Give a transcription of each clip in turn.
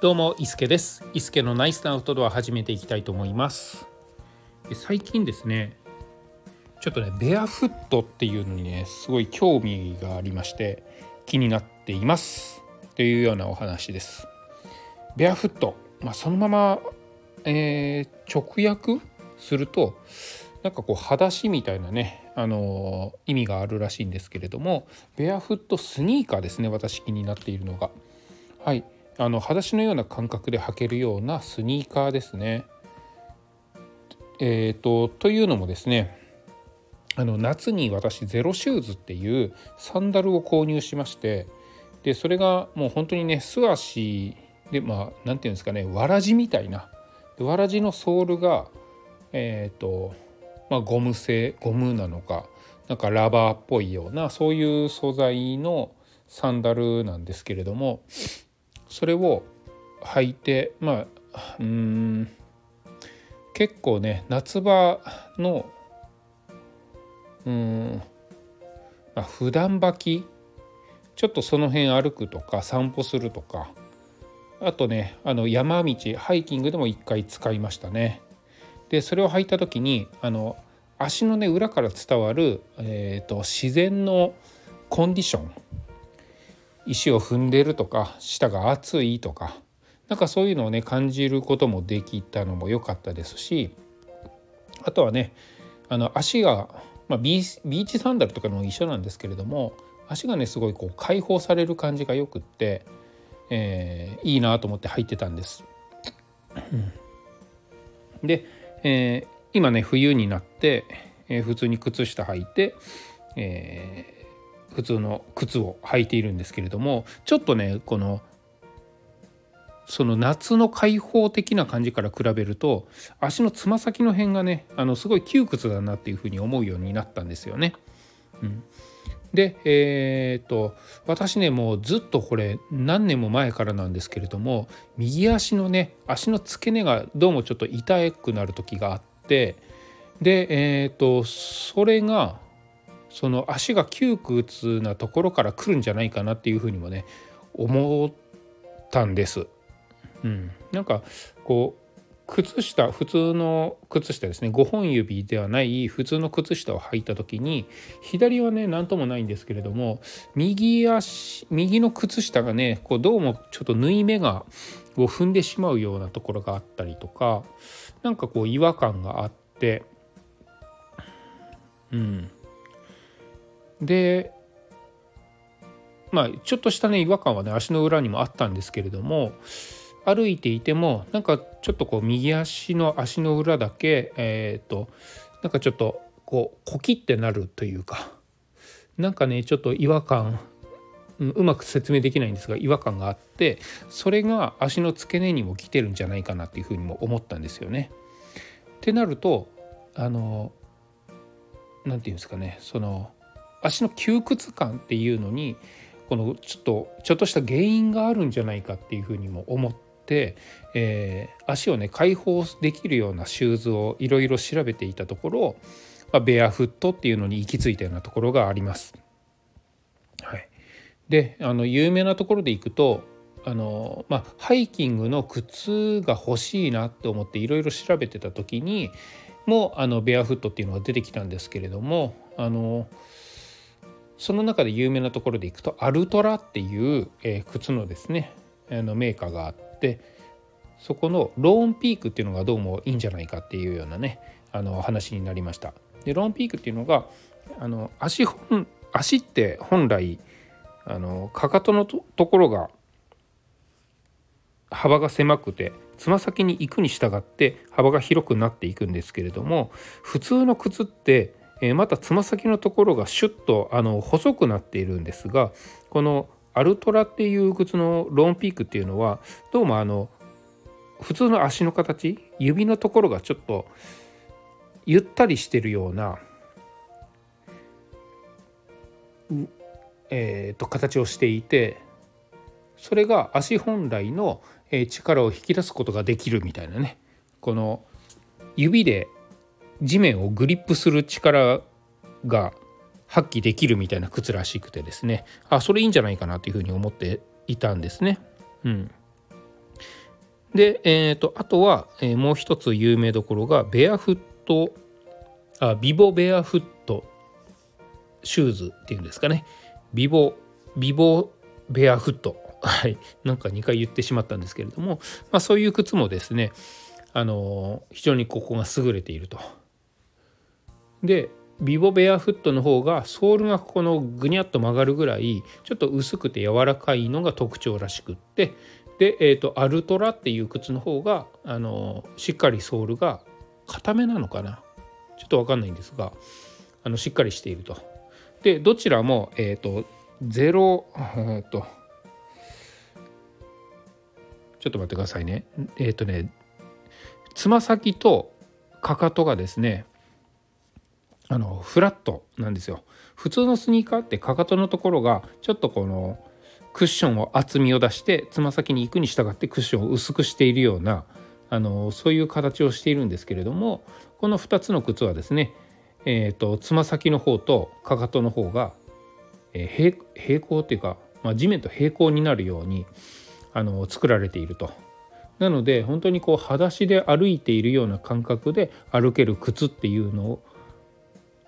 どうも伊助です。伊助のナイスなアウトドア始めていきたいと思います。最近ですねちょっとねベアフットっていうのにねすごい興味がありまして気になっています。というようなお話です。ベアフットまあそのまま、えー、直訳するとなんかこう裸足みたいなね、あの、意味があるらしいんですけれどもベアフットスニーカーですね私気になっているのが。はい。あの裸足のような感覚で履けるようなスニーカーですね。えーと、というのもですねあの夏に私ゼロシューズっていうサンダルを購入しましてでそれがもう本当にね素足でまあ何て言うんですかねわらじみたいなわらじのソールがえっ、ー、とまあ、ゴム製ゴムなのかなんかラバーっぽいようなそういう素材のサンダルなんですけれどもそれを履いてまあうん結構ね夏場のうんまあ普段履きちょっとその辺歩くとか散歩するとかあとねあの山道ハイキングでも一回使いましたね。でそれを履いた時にあの足のね裏から伝わる、えーと、自然のコンディション石を踏んでるとか舌が熱いとかなんかそういうのをね感じることもできたのも良かったですしあとはねあの足が、まあ、ビーチサンダルとかも一緒なんですけれども足がねすごいこう解放される感じがよくって、えー、いいなと思って履いてたんです。でえー、今ね冬になって、えー、普通に靴下履いて、え、普通の靴を履いているんですけれどもちょっとねこのその夏の開放的な感じから比べると足のつま先の辺がねあのすごい窮屈だなっていうふうに思うようになったんですよね。うん、でえー、っと私ねもうずっとこれ何年も前からなんですけれども右足のね足の付け根がどうもちょっと痛くなる時があってでえー、っとそれがその足が窮屈なところから来るんじゃないかなっていうふうにもね思ったんです。うん、なんかこう靴下普通の靴下ですね。5本指ではない普通の靴下を履いた時に左はね何ともないんですけれども右足右の靴下がねこうどうもちょっと縫い目がを踏んでしまうようなところがあったりとかなんかこう違和感があってうん。でまあちょっとしたね違和感はね足の裏にもあったんですけれども歩いていてもなんかちょっとこう右足の足の裏だけえっ、ー、となんかちょっとこうコキってなるというかなんかねちょっと違和感うまく説明できないんですが違和感があってそれが足の付け根にも来てるんじゃないかなっていうふうにも思ったんですよね。ってなるとあの何て言うんですかねその足の窮屈感っていうのにこのちょっとちょっとした原因があるんじゃないかっていうふうにも思って。、えー、足をね解放できるようなシューズをいろいろ調べていたところ、まあ、ベアフットっていうのに行き着いたようなところがあります。はい、であの有名なところで行くとあの、まあ、ハイキングの靴が欲しいなって思っていろいろ調べてた時にもあのベアフットっていうのが出てきたんですけれどもあのその中で有名なところでいくとアルトラっていう、えー、靴のですねあのメーカーがあってそこのローンピークっていうのがどうもいいんじゃないかっていうようなねあの話になりました。でローンピークっていうのがあの足本足って本来あのかかとのところが幅が狭くてつま先に行くに従って幅が広くなっていくんですけれども普通の靴って、えー、またつま先のところがシュッとあの細くなっているんですがこのアルトラっていう靴のローンピークっていうのはどうもあの普通の足の形指のところがちょっとゆったりしてるような、えーと、形をしていてそれが足本来の力を引き出すことができるみたいなねこの指で地面をグリップする力が発揮できるみたいな靴らしくてですね。あそれいいんじゃないかなというふうに思っていたんですね。うん、で、えーと、あとは、えー、もう一つ有名どころがベアフットあビボベアフットシューズっていうんですかね。ビボビボベアフット。はい。なんか2回言ってしまったんですけれども、まあ、そういう靴もですねあの非常にここが優れていると。でビボベアフットの方がソールがこのぐにゃっと曲がるぐらいちょっと薄くて柔らかいのが特徴らしくってで、えーと、アルトラっていう靴の方があのしっかりソールが固めなのかな？ちょっと分かんないんですがあのしっかりしていると。でどちらも、えっ、ー、とゼロえっ、ー、とちょっと待ってくださいねえっ、ー、とねつま先とかかとがですねあのフラットなんですよ普通のスニーカーってかかとのところがちょっとこのクッションを厚みを出してつま先に行くに従ってクッションを薄くしているようなあのそういう形をしているんですけれどもこの2つの靴はですねえーと、つま先の方とかかとの方が、えー、平平行っていうか、まあ、地面と平行になるようにあの作られていると。なので本当にこう裸足で歩いているような感覚で歩ける靴っていうのを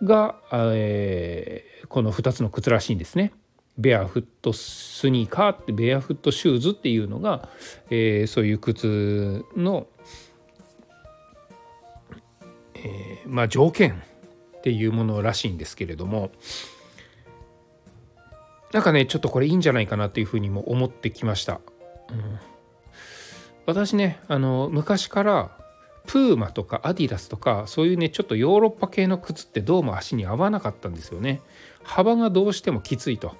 が、えー、この2つの靴らしいんですね。ベアフットスニーカーってベアフットシューズっていうのが、えー、そういう靴の、えー、まあ条件っていうものらしいんですけれどもなんかねちょっとこれいいんじゃないかなっていうふうにも思ってきました。うん、私ねあの昔からプーマとかアディダスとかそういうねちょっとヨーロッパ系の靴ってどうも足に合わなかったんですよね。幅がどうしてもきついと。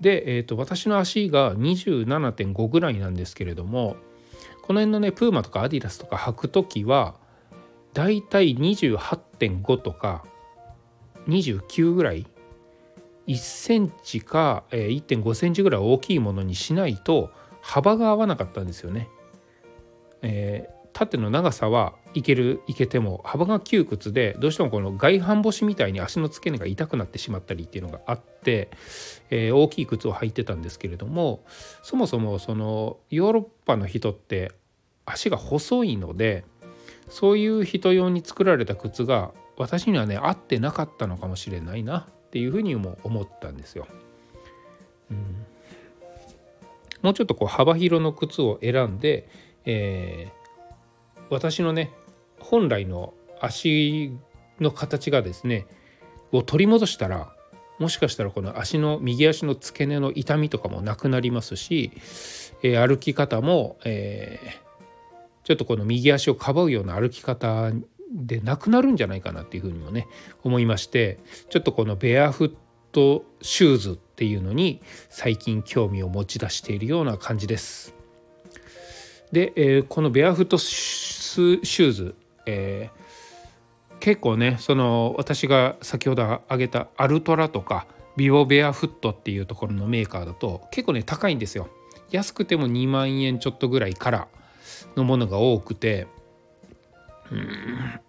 で、えーと、私の足が27.5ぐらいなんですけれどもこの辺のねプーマとかアディダスとか履く時はだいたい28.5とか29ぐらい1センチか1.5センチぐらい大きいものにしないと幅が合わなかったんですよね。えー、縦の長さはいけるいけても幅が窮屈でどうしてもこの外反母趾みたいに足の付け根が痛くなってしまったりっていうのがあって、えー、大きい靴を履いてたんですけれどもそもそもそのヨーロッパの人って足が細いのでそういう人用に作られた靴が私にはね合ってなかったのかもしれないなっていうふうにも思ったんですよ。うん、もうちょっとこう幅広の靴を選んで、えー、私のね本来の足の形がですねを取り戻したらもしかしたらこの足の右足の付け根の痛みとかもなくなりますし、えー、歩き方も、えー、ちょっとこの右足をかばうような歩き方でなくなるんじゃないかなっていうふうにもね思いましてちょっとこのベアフットシューズっていうのに最近興味を持ち出しているような感じです。で、えー、このベアフットューズ、えー、結構ねその私が先ほど挙げたアルトラとかビオベアフットっていうところのメーカーだと結構ね高いんですよ。安くても2万円ちょっとぐらいからのものが多くてうん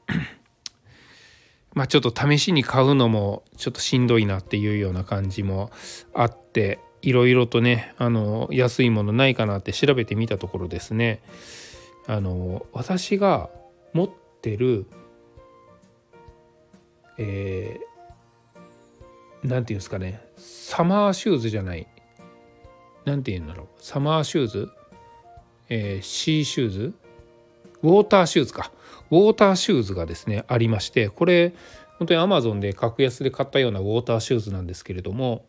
まあちょっと試しに買うのもちょっとしんどいなっていうような感じもあっていろいろとねあの安いものないかなって調べてみたところですねあの私が持ってるえー、なんていうんですかねサマーシューズじゃないなんて言うんだろうサマーシューズ、えー、シーシューズウォーターシューズか。ウォーターシューズがですねありましてこれ本当にアマゾンで格安で買ったようなウォーターシューズなんですけれども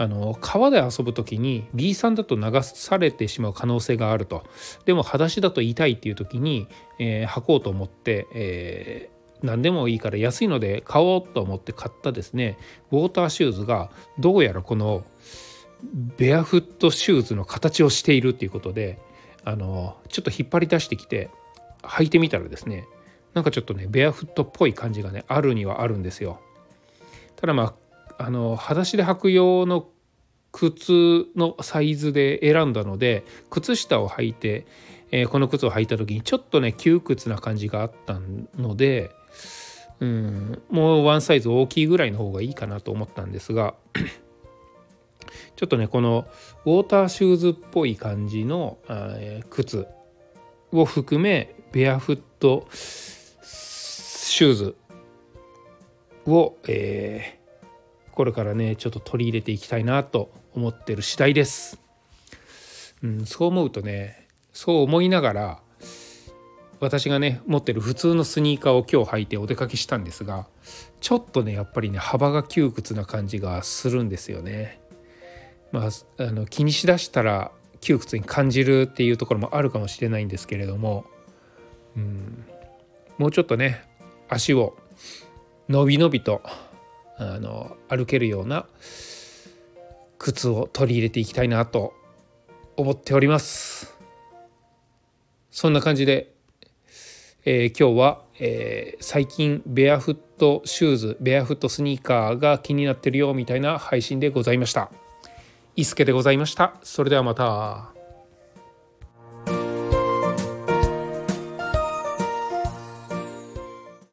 あの川で遊ぶ時に B さんだと流されてしまう可能性があるとでも裸足だと痛いっていう時に、えー、履こうと思って、えー、何でもいいから安いので買おうと思って買ったですねウォーターシューズがどうやらこのベアフットシューズの形をしているっていうことであのちょっと引っ張り出してきて履いてみたらですねなんかちょっとねベアフットっぽい感じがねあるにはあるんですよ。ただまああの裸足で履く用の靴のサイズで選んだので靴下を履いて、えー、この靴を履いた時にちょっとね窮屈な感じがあったのでうんもうワンサイズ大きいぐらいの方がいいかなと思ったんですが ちょっとねこのウォーターシューズっぽい感じの、えー、靴を含めベアフットシューズを、えー、これからねちょっと取り入れていきたいなと思ってる次第です。うん、そう思うとねそう思いながら私がね持ってる普通のスニーカーを今日履いてお出かけしたんですがちょっとねやっぱりね幅が窮屈な感じがするんですよね。まあ、あの気にしだしたら窮屈に感じるっていうところもあるかもしれないんですけれども、うん、もうちょっとね足をのびのびとあの歩けるような靴を取り入れていきたいなと思っております。そんな感じで、えー、今日は、えー、最近ベアフットシューズベアフットスニーカーが気になってるよみたいな配信でございました。伊助でございました。それではまた。